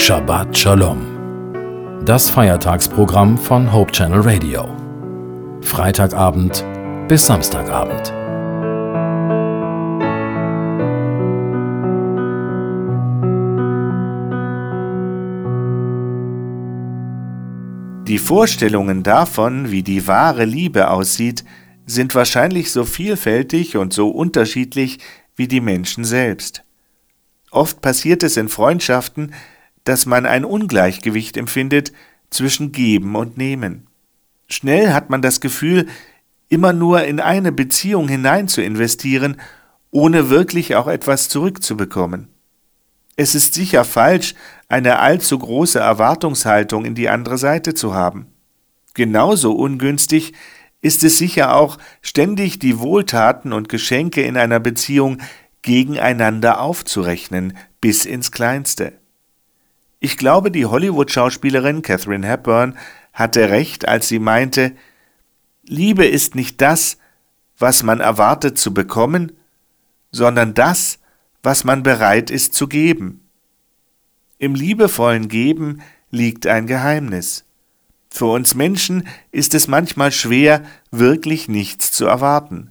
Shabbat Shalom. Das Feiertagsprogramm von Hope Channel Radio. Freitagabend bis Samstagabend. Die Vorstellungen davon, wie die wahre Liebe aussieht, sind wahrscheinlich so vielfältig und so unterschiedlich wie die Menschen selbst. Oft passiert es in Freundschaften, dass man ein Ungleichgewicht empfindet zwischen Geben und Nehmen. Schnell hat man das Gefühl, immer nur in eine Beziehung hinein zu investieren, ohne wirklich auch etwas zurückzubekommen. Es ist sicher falsch, eine allzu große Erwartungshaltung in die andere Seite zu haben. Genauso ungünstig ist es sicher auch, ständig die Wohltaten und Geschenke in einer Beziehung gegeneinander aufzurechnen, bis ins Kleinste. Ich glaube, die Hollywood-Schauspielerin Catherine Hepburn hatte recht, als sie meinte, Liebe ist nicht das, was man erwartet zu bekommen, sondern das, was man bereit ist zu geben. Im liebevollen Geben liegt ein Geheimnis. Für uns Menschen ist es manchmal schwer, wirklich nichts zu erwarten.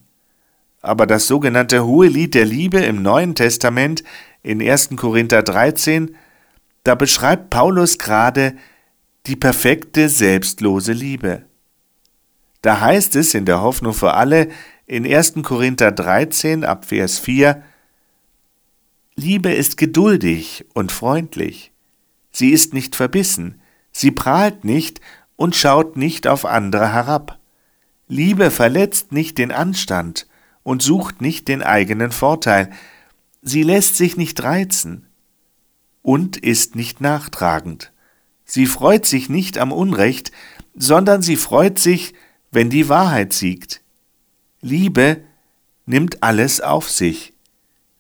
Aber das sogenannte Hohe Lied der Liebe im Neuen Testament in 1. Korinther 13, da beschreibt Paulus gerade die perfekte selbstlose Liebe. Da heißt es in der Hoffnung für alle in 1. Korinther 13 ab Vers 4, Liebe ist geduldig und freundlich. Sie ist nicht verbissen, sie prahlt nicht und schaut nicht auf andere herab. Liebe verletzt nicht den Anstand und sucht nicht den eigenen Vorteil. Sie lässt sich nicht reizen und ist nicht nachtragend. Sie freut sich nicht am Unrecht, sondern sie freut sich, wenn die Wahrheit siegt. Liebe nimmt alles auf sich.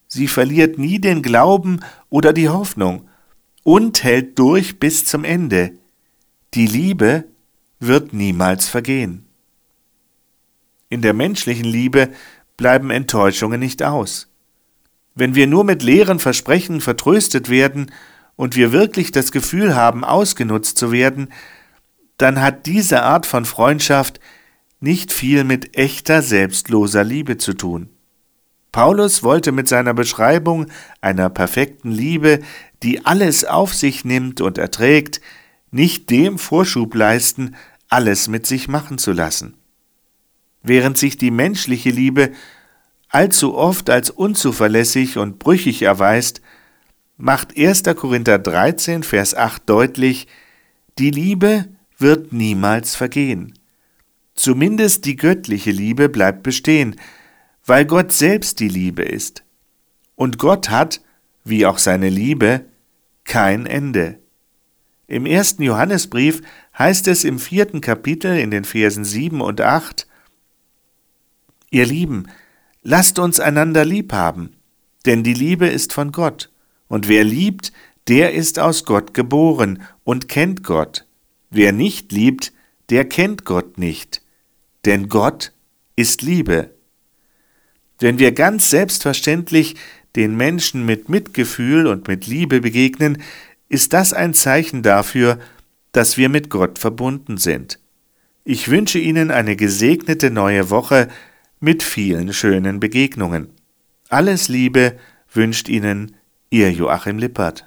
Sie verliert nie den Glauben oder die Hoffnung und hält durch bis zum Ende. Die Liebe wird niemals vergehen. In der menschlichen Liebe bleiben Enttäuschungen nicht aus. Wenn wir nur mit leeren Versprechen vertröstet werden und wir wirklich das Gefühl haben, ausgenutzt zu werden, dann hat diese Art von Freundschaft nicht viel mit echter selbstloser Liebe zu tun. Paulus wollte mit seiner Beschreibung einer perfekten Liebe, die alles auf sich nimmt und erträgt, nicht dem Vorschub leisten, alles mit sich machen zu lassen. Während sich die menschliche Liebe allzu oft als unzuverlässig und brüchig erweist, macht 1. Korinther 13, Vers 8 deutlich, die Liebe wird niemals vergehen. Zumindest die göttliche Liebe bleibt bestehen, weil Gott selbst die Liebe ist. Und Gott hat, wie auch seine Liebe, kein Ende. Im ersten Johannesbrief heißt es im vierten Kapitel in den Versen sieben und acht Ihr Lieben, lasst uns einander lieb haben, denn die Liebe ist von Gott, und wer liebt, der ist aus Gott geboren und kennt Gott. Wer nicht liebt, der kennt Gott nicht, denn Gott ist Liebe. Wenn wir ganz selbstverständlich den Menschen mit Mitgefühl und mit Liebe begegnen, ist das ein Zeichen dafür, dass wir mit Gott verbunden sind. Ich wünsche Ihnen eine gesegnete neue Woche mit vielen schönen Begegnungen. Alles Liebe wünscht Ihnen Ihr Joachim Lippert.